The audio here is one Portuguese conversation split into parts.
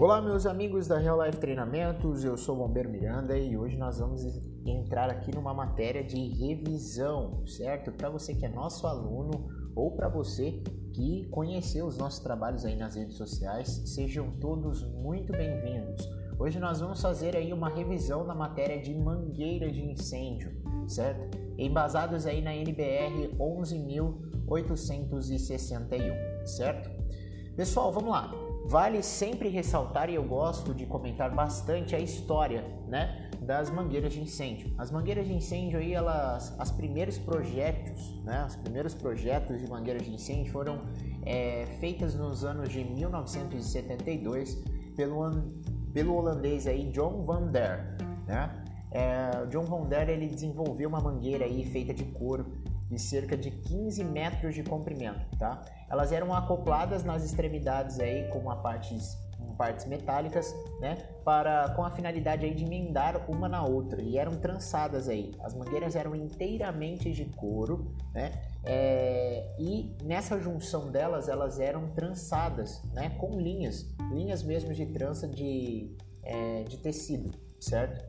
Olá, meus amigos da Real Life Treinamentos, eu sou o Bombeiro Miranda e hoje nós vamos entrar aqui numa matéria de revisão, certo? Para você que é nosso aluno ou para você que conheceu os nossos trabalhos aí nas redes sociais, sejam todos muito bem-vindos. Hoje nós vamos fazer aí uma revisão da matéria de mangueira de incêndio, certo? Embasados aí na NBR 11.861, certo? Pessoal, vamos lá. Vale sempre ressaltar, e eu gosto de comentar bastante, a história né, das mangueiras de incêndio. As mangueiras de incêndio, aí, elas, as primeiros projetos, né, os primeiros projetos de mangueiras de incêndio foram é, feitas nos anos de 1972 pelo, pelo holandês aí, John Van Der. Né? É, John Van Der ele desenvolveu uma mangueira aí feita de couro de cerca de 15 metros de comprimento, tá? Elas eram acopladas nas extremidades aí com uma partes, com partes metálicas, né? Para com a finalidade aí de emendar uma na outra e eram trançadas aí. As mangueiras eram inteiramente de couro, né? É, e nessa junção delas elas eram trançadas, né? Com linhas, linhas mesmo de trança de, é, de tecido, certo?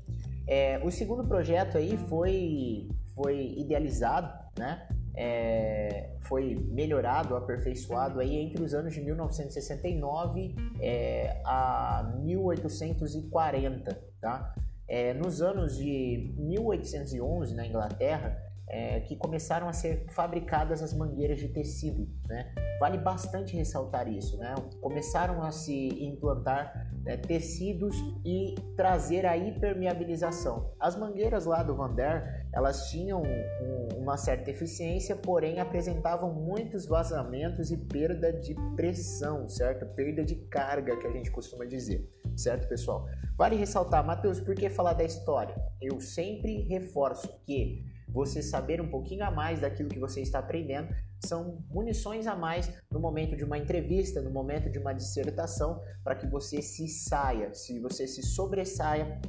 É, o segundo projeto aí foi foi idealizado, né? É, foi melhorado, aperfeiçoado aí entre os anos de 1969 é, a 1840, tá? É, nos anos de 1811 na Inglaterra, é, que começaram a ser fabricadas as mangueiras de tecido, né? Vale bastante ressaltar isso, né? Começaram a se implantar né, tecidos e trazer a hipermeabilização. As mangueiras lá do Vander, elas tinham um, uma certa eficiência, porém apresentavam muitos vazamentos e perda de pressão, certo? Perda de carga, que a gente costuma dizer, certo, pessoal? Vale ressaltar, Matheus, por que falar da história? Eu sempre reforço que você saber um pouquinho a mais daquilo que você está aprendendo são munições a mais no momento de uma entrevista, no momento de uma dissertação, para que você se saia, se você se sobressaia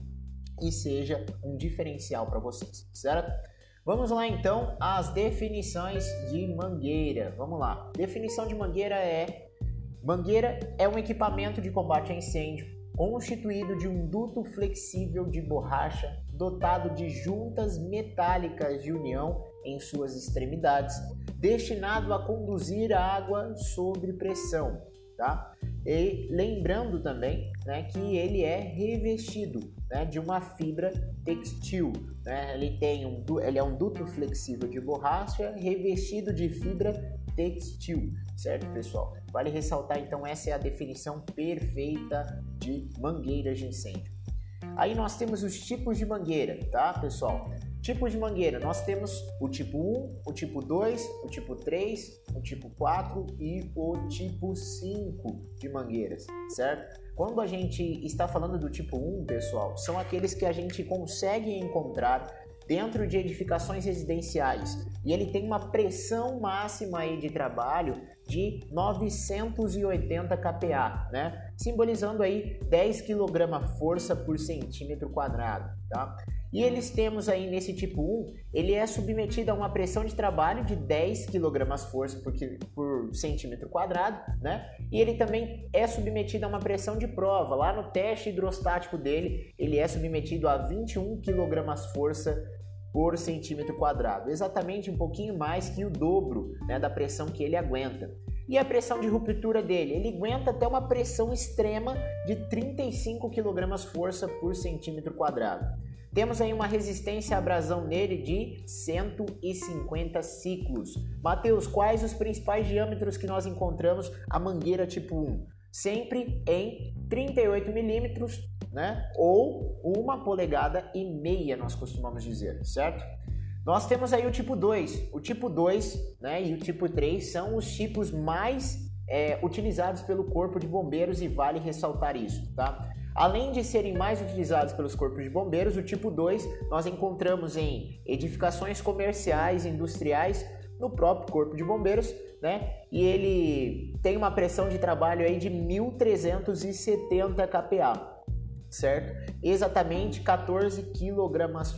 e seja um diferencial para vocês, certo? Vamos lá então às definições de mangueira. Vamos lá. Definição de mangueira é: mangueira é um equipamento de combate a incêndio constituído de um duto flexível de borracha dotado de juntas metálicas de união em suas extremidades, destinado a conduzir a água sob pressão, tá? E lembrando também, né, que ele é revestido, né, de uma fibra textil, né? Ele tem um, ele é um duto flexível de borracha revestido de fibra textil, certo, pessoal? Vale ressaltar então essa é a definição perfeita de mangueiras de incêndio. Aí nós temos os tipos de mangueira, tá, pessoal? Tipos de mangueira, nós temos o tipo 1, o tipo 2, o tipo 3, o tipo 4 e o tipo 5 de mangueiras, certo? Quando a gente está falando do tipo 1, pessoal, são aqueles que a gente consegue encontrar dentro de edificações residenciais e ele tem uma pressão máxima aí de trabalho de 980 kPa, né? Simbolizando aí 10 kg força por centímetro quadrado, tá? E eles temos aí nesse tipo 1, ele é submetido a uma pressão de trabalho de 10 kg força por, por centímetro quadrado, né? E ele também é submetido a uma pressão de prova. Lá no teste hidrostático dele, ele é submetido a 21 kg força por centímetro quadrado, exatamente um pouquinho mais que o dobro né, da pressão que ele aguenta. E a pressão de ruptura dele? Ele aguenta até uma pressão extrema de 35 kg força por centímetro quadrado. Temos aí uma resistência à abrasão nele de 150 ciclos. Mateus, quais os principais diâmetros que nós encontramos a mangueira tipo 1? Sempre em 38 milímetros, né? Ou uma polegada e meia, nós costumamos dizer, certo? Nós temos aí o tipo 2. O tipo 2 né, e o tipo 3 são os tipos mais é, utilizados pelo Corpo de Bombeiros e vale ressaltar isso, tá? Além de serem mais utilizados pelos corpos de bombeiros, o tipo 2 nós encontramos em edificações comerciais, industriais, no próprio corpo de bombeiros, né? E ele tem uma pressão de trabalho aí de 1370 kPa, certo? Exatamente 14 quilogramas,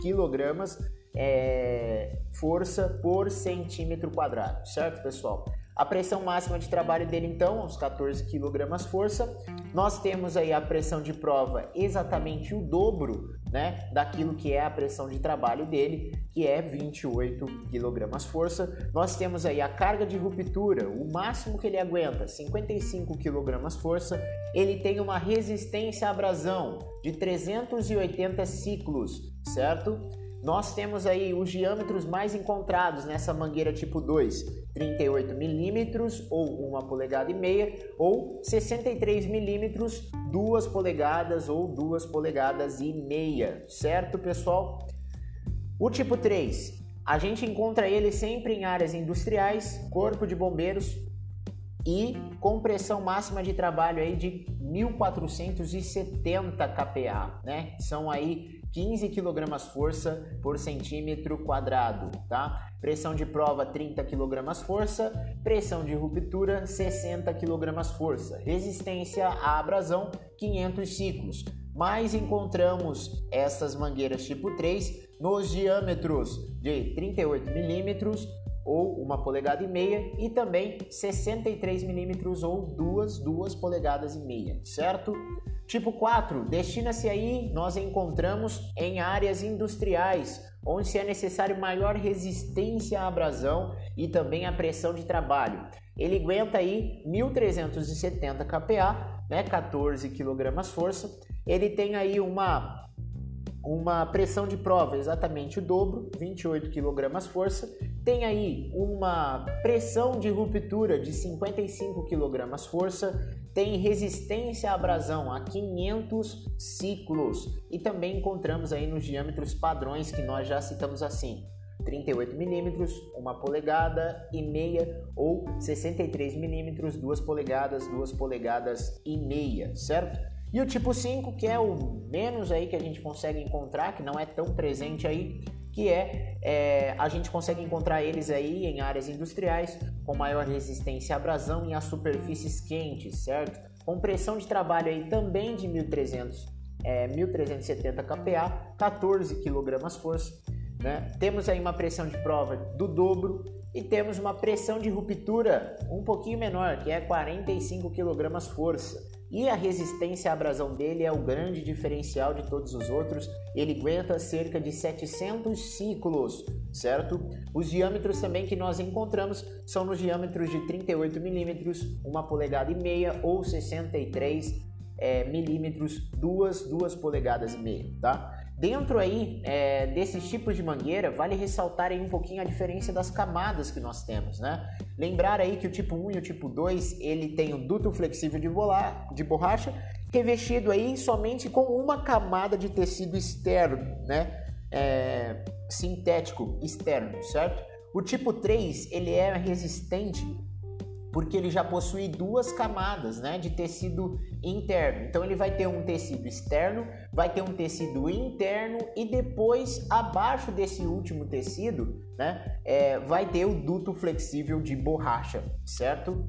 quilogramas é, força por centímetro quadrado, certo, pessoal? A pressão máxima de trabalho dele, então, uns 14 kg força. Nós temos aí a pressão de prova exatamente o dobro né, daquilo que é a pressão de trabalho dele, que é 28 kg força. Nós temos aí a carga de ruptura, o máximo que ele aguenta, 55 kg força. Ele tem uma resistência à abrasão de 380 ciclos, certo? Nós temos aí os diâmetros mais encontrados nessa mangueira tipo 2, 38 milímetros ou 1 polegada e meia, ou 63 milímetros, 2 polegadas ou 2 polegadas e meia, certo pessoal? O tipo 3, a gente encontra ele sempre em áreas industriais, corpo de bombeiros e com pressão máxima de trabalho aí de 1470 kPa, né? São aí 15 kg força por centímetro quadrado, tá? Pressão de prova 30 kg força, pressão de ruptura 60 kg força, resistência à abrasão 500 ciclos. Mas encontramos essas mangueiras tipo 3 nos diâmetros de 38 milímetros ou uma polegada e meia e também 63 milímetros ou duas, duas polegadas e meia, certo? Tipo 4, destina-se aí, nós encontramos em áreas industriais, onde se é necessário maior resistência à abrasão e também à pressão de trabalho. Ele aguenta aí 1370 kPa, né, 14 kg força. Ele tem aí uma uma pressão de prova exatamente o dobro, 28 kg força. Tem aí uma pressão de ruptura de 55 kg força tem resistência à abrasão a 500 ciclos e também encontramos aí nos diâmetros padrões que nós já citamos assim 38 milímetros, 1 polegada e meia ou 63 milímetros, 2 polegadas, 2 polegadas e meia, certo? E o tipo 5, que é o menos aí que a gente consegue encontrar, que não é tão presente aí, que é, é, a gente consegue encontrar eles aí em áreas industriais com maior resistência à abrasão e a superfícies quentes, certo? Com pressão de trabalho aí também de 1300, é, 1370 kPa, 14 kg força. Né? Temos aí uma pressão de prova do dobro e temos uma pressão de ruptura um pouquinho menor, que é 45 kg força. E a resistência à abrasão dele é o grande diferencial de todos os outros. Ele aguenta cerca de 700 ciclos, certo? Os diâmetros também que nós encontramos são nos diâmetros de 38 milímetros, uma polegada e meia ou 63 é, milímetros, duas, duas polegadas e meia, tá? Dentro aí é, desses tipos de mangueira, vale ressaltar aí um pouquinho a diferença das camadas que nós temos, né? Lembrar aí que o tipo 1 e o tipo 2, ele tem o duto flexível de, bola, de borracha, revestido aí somente com uma camada de tecido externo, né? É, sintético externo, certo? O tipo 3, ele é resistente porque ele já possui duas camadas né, de tecido interno. Então ele vai ter um tecido externo, vai ter um tecido interno e depois abaixo desse último tecido né, é, vai ter o duto flexível de borracha, certo?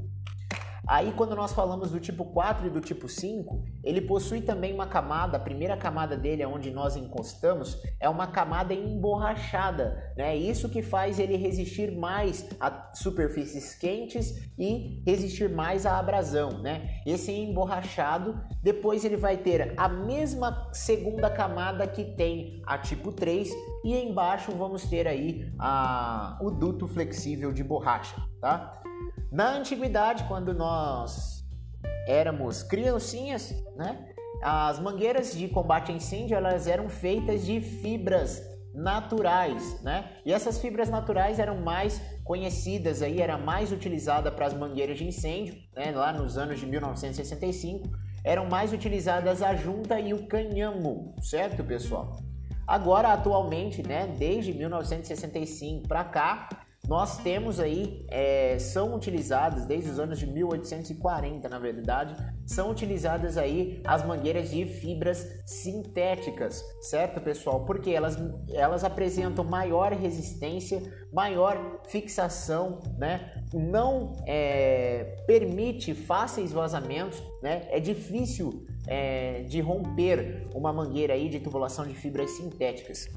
Aí, quando nós falamos do tipo 4 e do tipo 5, ele possui também uma camada, a primeira camada dele, onde nós encostamos, é uma camada emborrachada, né? Isso que faz ele resistir mais a superfícies quentes e resistir mais à abrasão, né? Esse emborrachado, depois ele vai ter a mesma segunda camada que tem a tipo 3 e embaixo vamos ter aí a, o duto flexível de borracha, tá? Na antiguidade, quando nós éramos criancinhas, né? As mangueiras de combate a incêndio, elas eram feitas de fibras naturais, né? E essas fibras naturais eram mais conhecidas aí, era mais utilizada para as mangueiras de incêndio, né? Lá nos anos de 1965, eram mais utilizadas a junta e o canhamo, certo, pessoal? Agora, atualmente, né, desde 1965 para cá, nós temos aí, é, são utilizadas desde os anos de 1840, na verdade, são utilizadas aí as mangueiras de fibras sintéticas, certo, pessoal? Porque elas, elas apresentam maior resistência, maior fixação, né? Não é, permite fáceis vazamentos, né? É difícil é, de romper uma mangueira aí de tubulação de fibras sintéticas.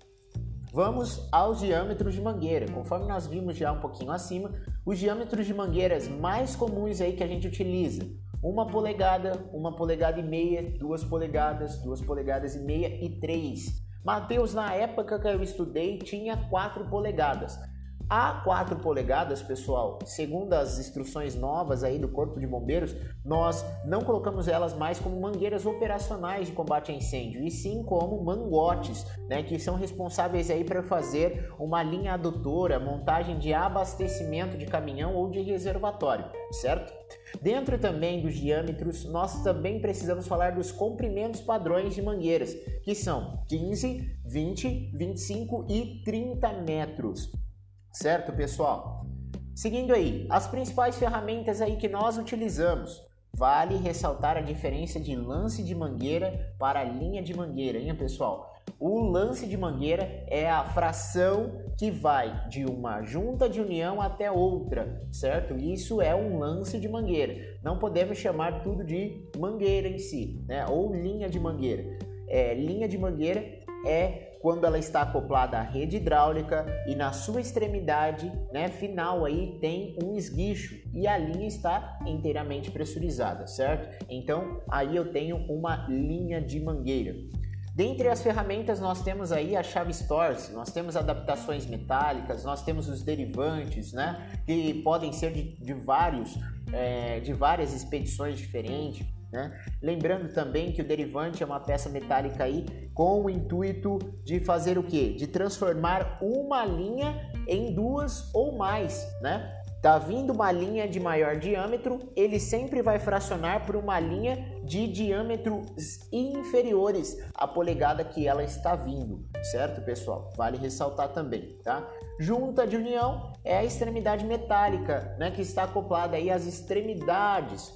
Vamos aos diâmetros de mangueira. Conforme nós vimos já um pouquinho acima, os diâmetros de mangueiras mais comuns aí que a gente utiliza. Uma polegada, uma polegada e meia, duas polegadas, duas polegadas e meia e três. Mateus, na época que eu estudei, tinha quatro polegadas. A 4 polegadas, pessoal, segundo as instruções novas aí do Corpo de Bombeiros, nós não colocamos elas mais como mangueiras operacionais de combate a incêndio, e sim como mangotes, né, que são responsáveis aí para fazer uma linha adutora, montagem de abastecimento de caminhão ou de reservatório, certo? Dentro também dos diâmetros, nós também precisamos falar dos comprimentos padrões de mangueiras, que são 15, 20, 25 e 30 metros. Certo, pessoal? Seguindo aí, as principais ferramentas aí que nós utilizamos. Vale ressaltar a diferença de lance de mangueira para linha de mangueira, hein, pessoal? O lance de mangueira é a fração que vai de uma junta de união até outra, certo? Isso é um lance de mangueira. Não podemos chamar tudo de mangueira em si, né? Ou linha de mangueira. É, linha de mangueira é quando ela está acoplada à rede hidráulica e na sua extremidade né, final aí tem um esguicho e a linha está inteiramente pressurizada, certo? Então aí eu tenho uma linha de mangueira. Dentre as ferramentas nós temos aí a chave Stores, nós temos adaptações metálicas, nós temos os derivantes, né, que podem ser de, de vários, é, de várias expedições diferentes. Né? Lembrando também que o derivante é uma peça metálica aí com o intuito de fazer o que? De transformar uma linha em duas ou mais, né? Tá vindo uma linha de maior diâmetro, ele sempre vai fracionar por uma linha de diâmetros inferiores à polegada que ela está vindo, certo, pessoal? Vale ressaltar também, tá? Junta de união é a extremidade metálica, né, que está acoplada aí às extremidades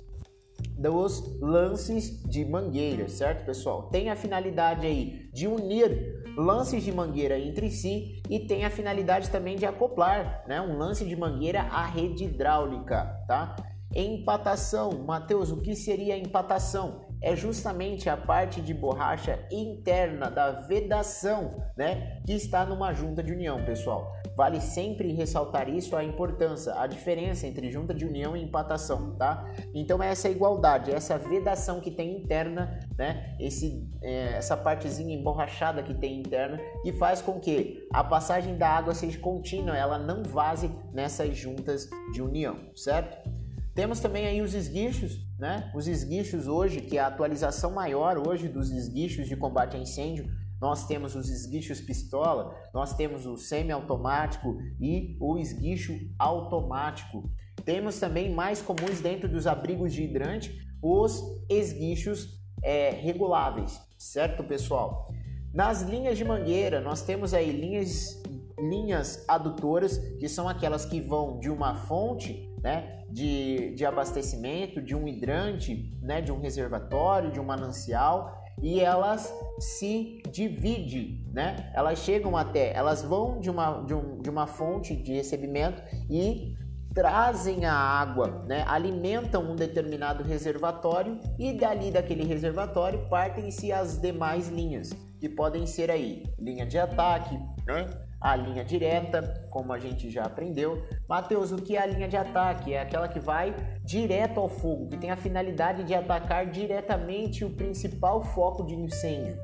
dos lances de mangueira, certo, pessoal? Tem a finalidade aí de unir lances de mangueira entre si e tem a finalidade também de acoplar, né, um lance de mangueira à rede hidráulica, tá? Empatação, Mateus, o que seria empatação? É justamente a parte de borracha interna da vedação, né, que está numa junta de união, pessoal. Vale sempre ressaltar isso, a importância, a diferença entre junta de união e empatação, tá? Então é essa igualdade, essa vedação que tem interna, né? Esse, é, essa partezinha emborrachada que tem interna, que faz com que a passagem da água seja contínua, ela não vaze nessas juntas de união, certo? Temos também aí os esguichos, né? Os esguichos hoje, que é a atualização maior hoje dos esguichos de combate a incêndio, nós temos os esguichos pistola, nós temos o semiautomático e o esguicho automático. Temos também mais comuns dentro dos abrigos de hidrante os esguichos é, reguláveis, certo pessoal? Nas linhas de mangueira nós temos aí linhas, linhas adutoras que são aquelas que vão de uma fonte né, de, de abastecimento, de um hidrante, né, de um reservatório, de um manancial e elas se dividem, né? Elas chegam até, elas vão de uma, de, um, de uma fonte de recebimento e trazem a água, né? alimentam um determinado reservatório e dali daquele reservatório partem-se as demais linhas, que podem ser aí linha de ataque, né? a linha direta, como a gente já aprendeu. Mateus, o que é a linha de ataque? É aquela que vai direto ao fogo, que tem a finalidade de atacar diretamente o principal foco de incêndio.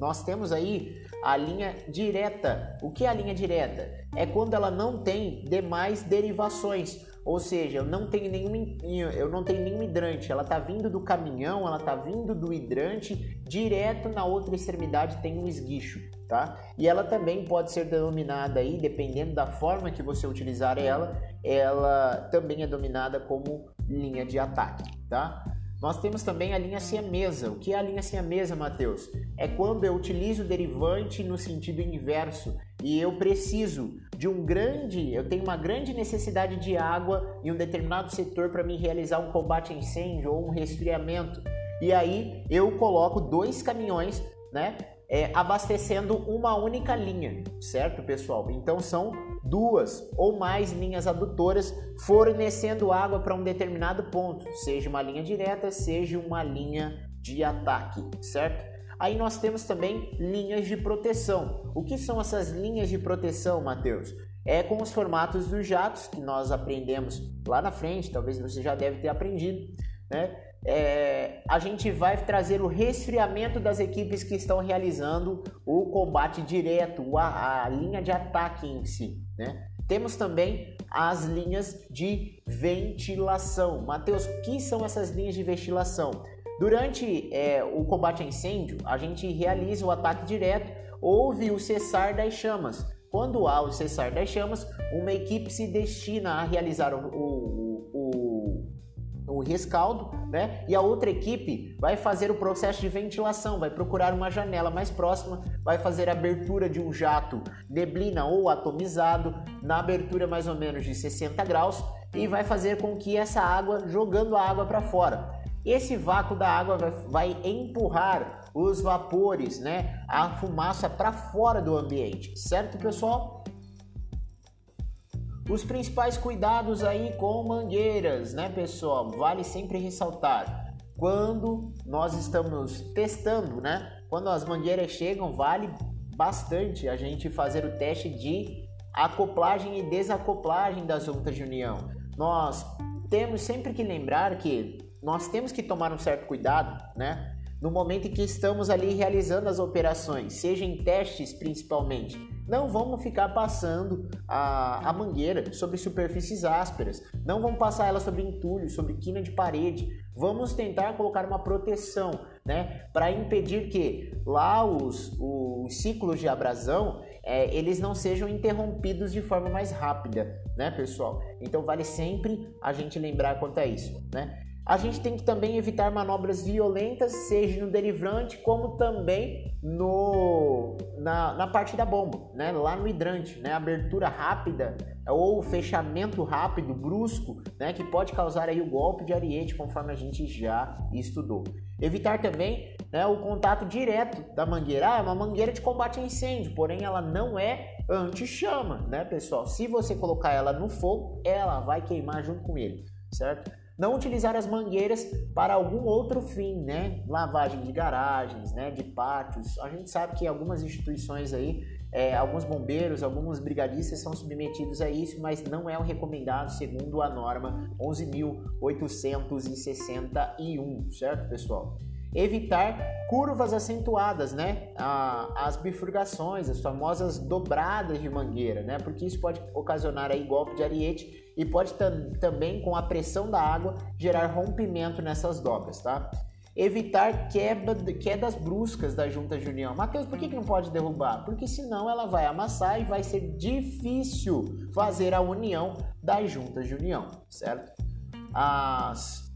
Nós temos aí a linha direta. O que é a linha direta? É quando ela não tem demais derivações. Ou seja, eu não tenho nenhum, eu não tenho nenhum hidrante, ela está vindo do caminhão, ela está vindo do hidrante, direto na outra extremidade tem um esguicho, tá? E ela também pode ser denominada aí, dependendo da forma que você utilizar ela, ela também é dominada como linha de ataque, tá? Nós temos também a linha siamesa. O que é a linha siamesa, Matheus? É quando eu utilizo o derivante no sentido inverso e eu preciso de um grande, eu tenho uma grande necessidade de água em um determinado setor para me realizar um combate a incêndio ou um resfriamento. E aí eu coloco dois caminhões, né, é, abastecendo uma única linha, certo, pessoal? Então são duas ou mais linhas adutoras fornecendo água para um determinado ponto, seja uma linha direta, seja uma linha de ataque, certo? Aí nós temos também linhas de proteção. O que são essas linhas de proteção, Matheus? É com os formatos dos jatos que nós aprendemos lá na frente, talvez você já deve ter aprendido, né? É, a gente vai trazer o resfriamento das equipes que estão realizando o combate direto, a, a linha de ataque em si, né? Temos também as linhas de ventilação. Mateus, o que são essas linhas de ventilação? Durante é, o combate a incêndio, a gente realiza o ataque direto, houve o cessar das chamas. Quando há o cessar das chamas, uma equipe se destina a realizar o, o, o rescaldo, né? E a outra equipe vai fazer o processo de ventilação, vai procurar uma janela mais próxima, vai fazer a abertura de um jato neblina ou atomizado, na abertura mais ou menos de 60 graus, e vai fazer com que essa água, jogando a água para fora, esse vácuo da água vai, vai empurrar os vapores, né, a fumaça para fora do ambiente, certo, pessoal? Os principais cuidados aí com mangueiras, né, pessoal? Vale sempre ressaltar. Quando nós estamos testando, né? Quando as mangueiras chegam, vale bastante a gente fazer o teste de acoplagem e desacoplagem das juntas de união. Nós temos sempre que lembrar que nós temos que tomar um certo cuidado, né? No momento em que estamos ali realizando as operações, seja em testes principalmente, não vamos ficar passando a, a mangueira sobre superfícies ásperas, não vamos passar ela sobre entulho, sobre quina de parede. Vamos tentar colocar uma proteção, né, para impedir que lá os, os ciclos de abrasão é, eles não sejam interrompidos de forma mais rápida, né, pessoal? Então vale sempre a gente lembrar quanto a isso, né? A gente tem que também evitar manobras violentas, seja no derivante, como também no, na, na parte da bomba, né? lá no hidrante. Né? Abertura rápida ou fechamento rápido, brusco, né? que pode causar aí o golpe de ariete, conforme a gente já estudou. Evitar também né, o contato direto da mangueira. Ah, é uma mangueira de combate a incêndio, porém ela não é anti-chama, né, pessoal? Se você colocar ela no fogo, ela vai queimar junto com ele, certo? Não utilizar as mangueiras para algum outro fim, né? Lavagem de garagens, né? De pátios. A gente sabe que algumas instituições aí, é, alguns bombeiros, alguns brigadistas são submetidos a isso, mas não é o recomendado segundo a norma 11.861, certo, pessoal? Evitar curvas acentuadas, né? as bifurcações, as famosas dobradas de mangueira, né? Porque isso pode ocasionar aí golpe de ariete e pode também, com a pressão da água, gerar rompimento nessas dobras, tá? Evitar quebra, quedas bruscas da junta de união. Mateus, por que, que não pode derrubar? Porque senão ela vai amassar e vai ser difícil fazer a união das juntas de união, certo? As,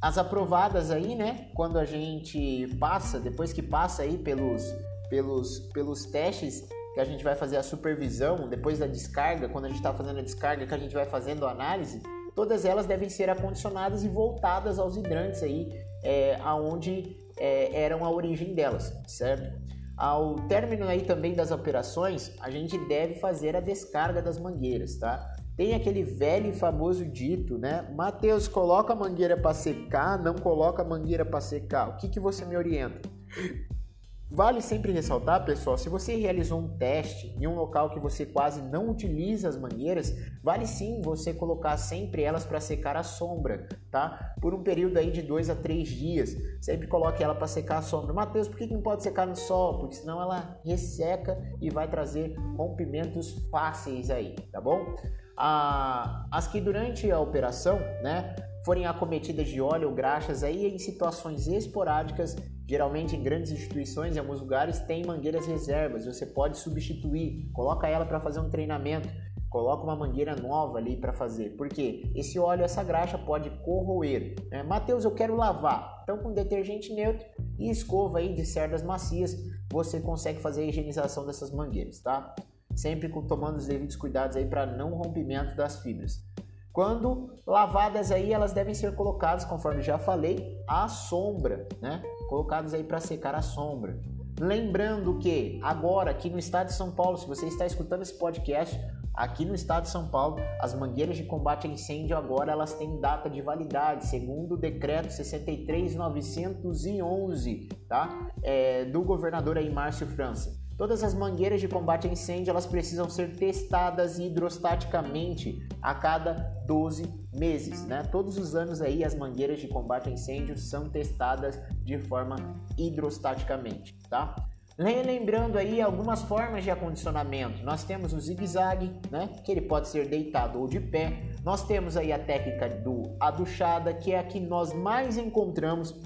as aprovadas aí, né? Quando a gente passa, depois que passa aí pelos, pelos, pelos testes que a gente vai fazer a supervisão, depois da descarga, quando a gente está fazendo a descarga, que a gente vai fazendo a análise, todas elas devem ser acondicionadas e voltadas aos hidrantes aí, é, aonde é, eram a origem delas, certo? Ao término aí também das operações, a gente deve fazer a descarga das mangueiras, tá? Tem aquele velho e famoso dito, né? Mateus, coloca a mangueira para secar, não coloca a mangueira para secar. O que, que você me orienta? Vale sempre ressaltar, pessoal, se você realizou um teste em um local que você quase não utiliza as mangueiras, vale sim você colocar sempre elas para secar à sombra, tá? Por um período aí de dois a três dias. Sempre coloque ela para secar à sombra. Mateus, por que não pode secar no sol? Porque senão ela resseca e vai trazer rompimentos fáceis aí, tá bom? Ah, as que durante a operação, né, forem acometidas de óleo ou graxas aí em situações esporádicas Geralmente em grandes instituições, em alguns lugares, tem mangueiras reservas. Você pode substituir, coloca ela para fazer um treinamento, coloca uma mangueira nova ali para fazer. Porque esse óleo, essa graxa pode corroer. Né? Mateus, eu quero lavar. Então, com detergente neutro e escova aí de cerdas macias, você consegue fazer a higienização dessas mangueiras, tá? Sempre tomando os devidos cuidados aí para não rompimento das fibras. Quando lavadas aí, elas devem ser colocadas, conforme já falei, à sombra, né? Colocadas aí para secar à sombra. Lembrando que agora aqui no estado de São Paulo, se você está escutando esse podcast, Aqui no estado de São Paulo, as mangueiras de combate a incêndio agora elas têm data de validade, segundo o decreto 63911, tá? É, do governador aí Márcio França. Todas as mangueiras de combate a incêndio elas precisam ser testadas hidrostaticamente a cada 12 meses, né? Todos os anos aí as mangueiras de combate a incêndio são testadas de forma hidrostaticamente, tá? Lembrando aí algumas formas de acondicionamento. Nós temos o zigue-zague, né? Que ele pode ser deitado ou de pé. Nós temos aí a técnica do aduchada, que é a que nós mais encontramos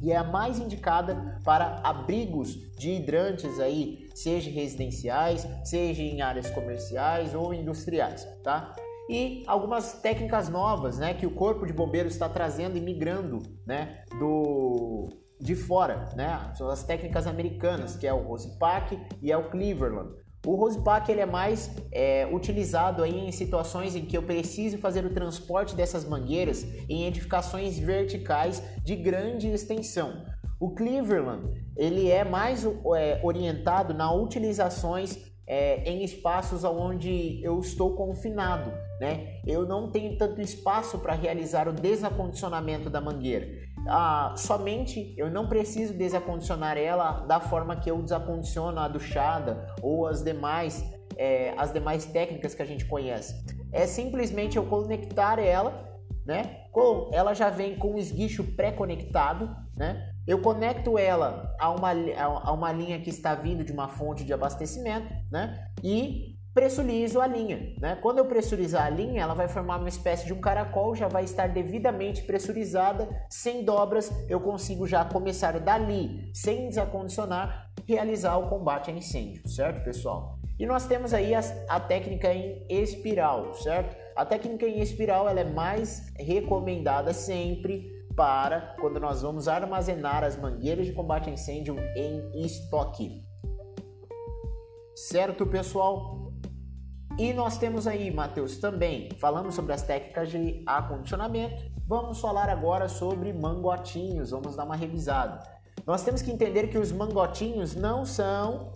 e é a mais indicada para abrigos de hidrantes aí, seja residenciais, seja em áreas comerciais ou industriais, tá? E algumas técnicas novas, né, que o Corpo de Bombeiros está trazendo e migrando, né, do de fora, né? São as técnicas americanas, que é o Rosepack e é o Cleveland. O Rosepack ele é mais é, utilizado aí em situações em que eu preciso fazer o transporte dessas mangueiras em edificações verticais de grande extensão. O Cleveland ele é mais é, orientado na utilizações é, em espaços onde eu estou confinado, né? Eu não tenho tanto espaço para realizar o desacondicionamento da mangueira ah, somente eu não preciso desacondicionar ela da forma que eu desacondiciono a duchada ou as demais, é, as demais técnicas que a gente conhece. É simplesmente eu conectar ela, né? Com, ela já vem com o esguicho pré-conectado, né? Eu conecto ela a uma, a uma linha que está vindo de uma fonte de abastecimento, né? E pressurizo a linha. Né? Quando eu pressurizar a linha, ela vai formar uma espécie de um caracol, já vai estar devidamente pressurizada, sem dobras, eu consigo já começar dali, sem desacondicionar, realizar o combate a incêndio, certo, pessoal? E nós temos aí a, a técnica em espiral, certo? A técnica em espiral ela é mais recomendada sempre para quando nós vamos armazenar as mangueiras de combate a incêndio em estoque. Certo, pessoal? E nós temos aí, Matheus, também, falando sobre as técnicas de acondicionamento, vamos falar agora sobre mangotinhos, vamos dar uma revisada. Nós temos que entender que os mangotinhos não são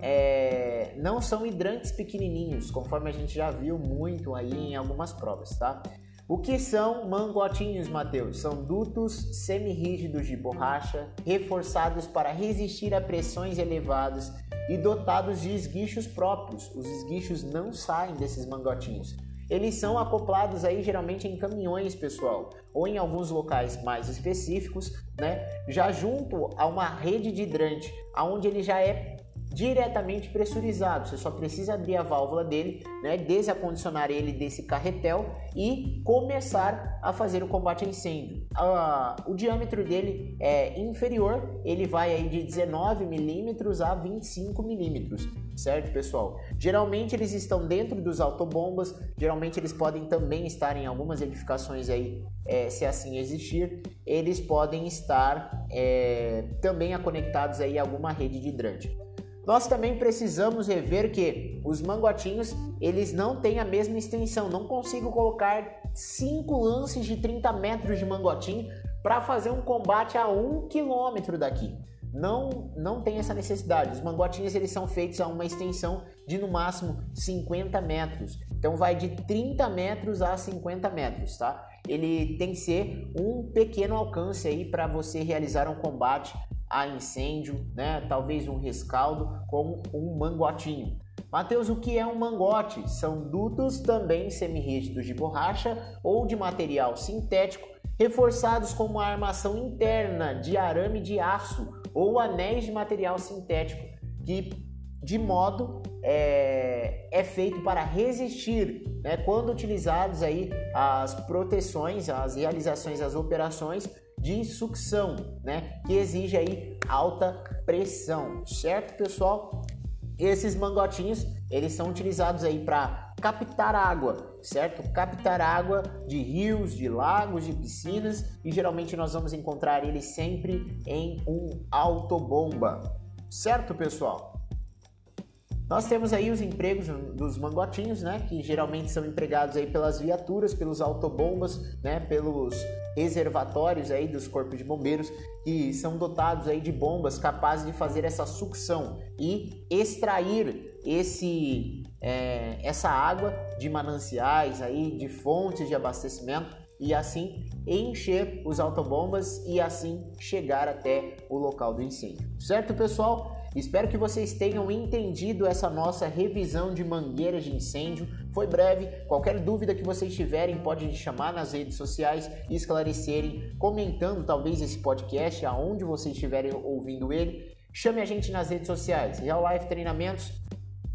é, não são hidrantes pequenininhos, conforme a gente já viu muito aí em algumas provas, tá? O que são mangotinhos, Mateus? São dutos semirrígidos de borracha, reforçados para resistir a pressões elevadas e dotados de esguichos próprios. Os esguichos não saem desses mangotinhos. Eles são acoplados aí geralmente em caminhões, pessoal, ou em alguns locais mais específicos, né? Já junto a uma rede de hidrante, aonde ele já é diretamente pressurizado. Você só precisa abrir a válvula dele, né, desacondicionar ele desse carretel e começar a fazer o combate a incêndio. Ah, o diâmetro dele é inferior, ele vai aí de 19 milímetros a 25 milímetros, certo, pessoal? Geralmente eles estão dentro dos autobombas, geralmente eles podem também estar em algumas edificações aí, é, se assim existir, eles podem estar é, também conectados aí a alguma rede de hidrante. Nós também precisamos rever que os mangotinhos, eles não têm a mesma extensão. Não consigo colocar 5 lances de 30 metros de mangotinho para fazer um combate a 1 quilômetro daqui. Não, não tem essa necessidade. Os mangotinhos eles são feitos a uma extensão de no máximo 50 metros. Então vai de 30 metros a 50 metros, tá? Ele tem que ser um pequeno alcance aí para você realizar um combate a incêndio, né? talvez um rescaldo com um mangotinho. Mateus, o que é um mangote? São dutos também semirrígidos de borracha ou de material sintético, reforçados com uma armação interna de arame de aço ou anéis de material sintético, que de modo é, é feito para resistir, né, quando utilizados aí as proteções, as realizações, as operações de sucção, né? Que exige aí alta pressão, certo, pessoal? Esses mangotinhos, eles são utilizados aí para captar água, certo? Captar água de rios, de lagos, de piscinas e geralmente nós vamos encontrar ele sempre em um autobomba, certo, pessoal? Nós temos aí os empregos dos mangotinhos, né, que geralmente são empregados aí pelas viaturas, pelos autobombas, né, pelos reservatórios aí dos corpos de bombeiros que são dotados aí de bombas capazes de fazer essa sucção e extrair esse é, essa água de mananciais aí de fontes de abastecimento e assim encher os autobombas e assim chegar até o local do incêndio. Certo, pessoal? Espero que vocês tenham entendido essa nossa revisão de mangueiras de incêndio. Foi breve. Qualquer dúvida que vocês tiverem, podem chamar nas redes sociais e esclarecerem, comentando talvez esse podcast, aonde vocês estiverem ouvindo ele. Chame a gente nas redes sociais, Real Life Treinamentos,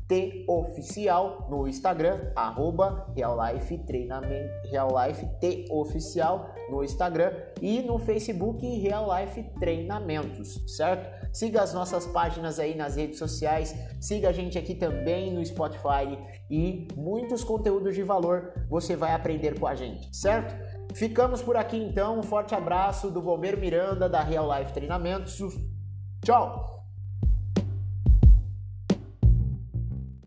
T Oficial no Instagram, arroba Real Life Treinamento, Real Life T Oficial no Instagram e no Facebook Real Life Treinamentos, certo? Siga as nossas páginas aí nas redes sociais, siga a gente aqui também no Spotify e muitos conteúdos de valor você vai aprender com a gente, certo? Ficamos por aqui então, um forte abraço do Bombeiro Miranda da Real Life Treinamentos. Tchau!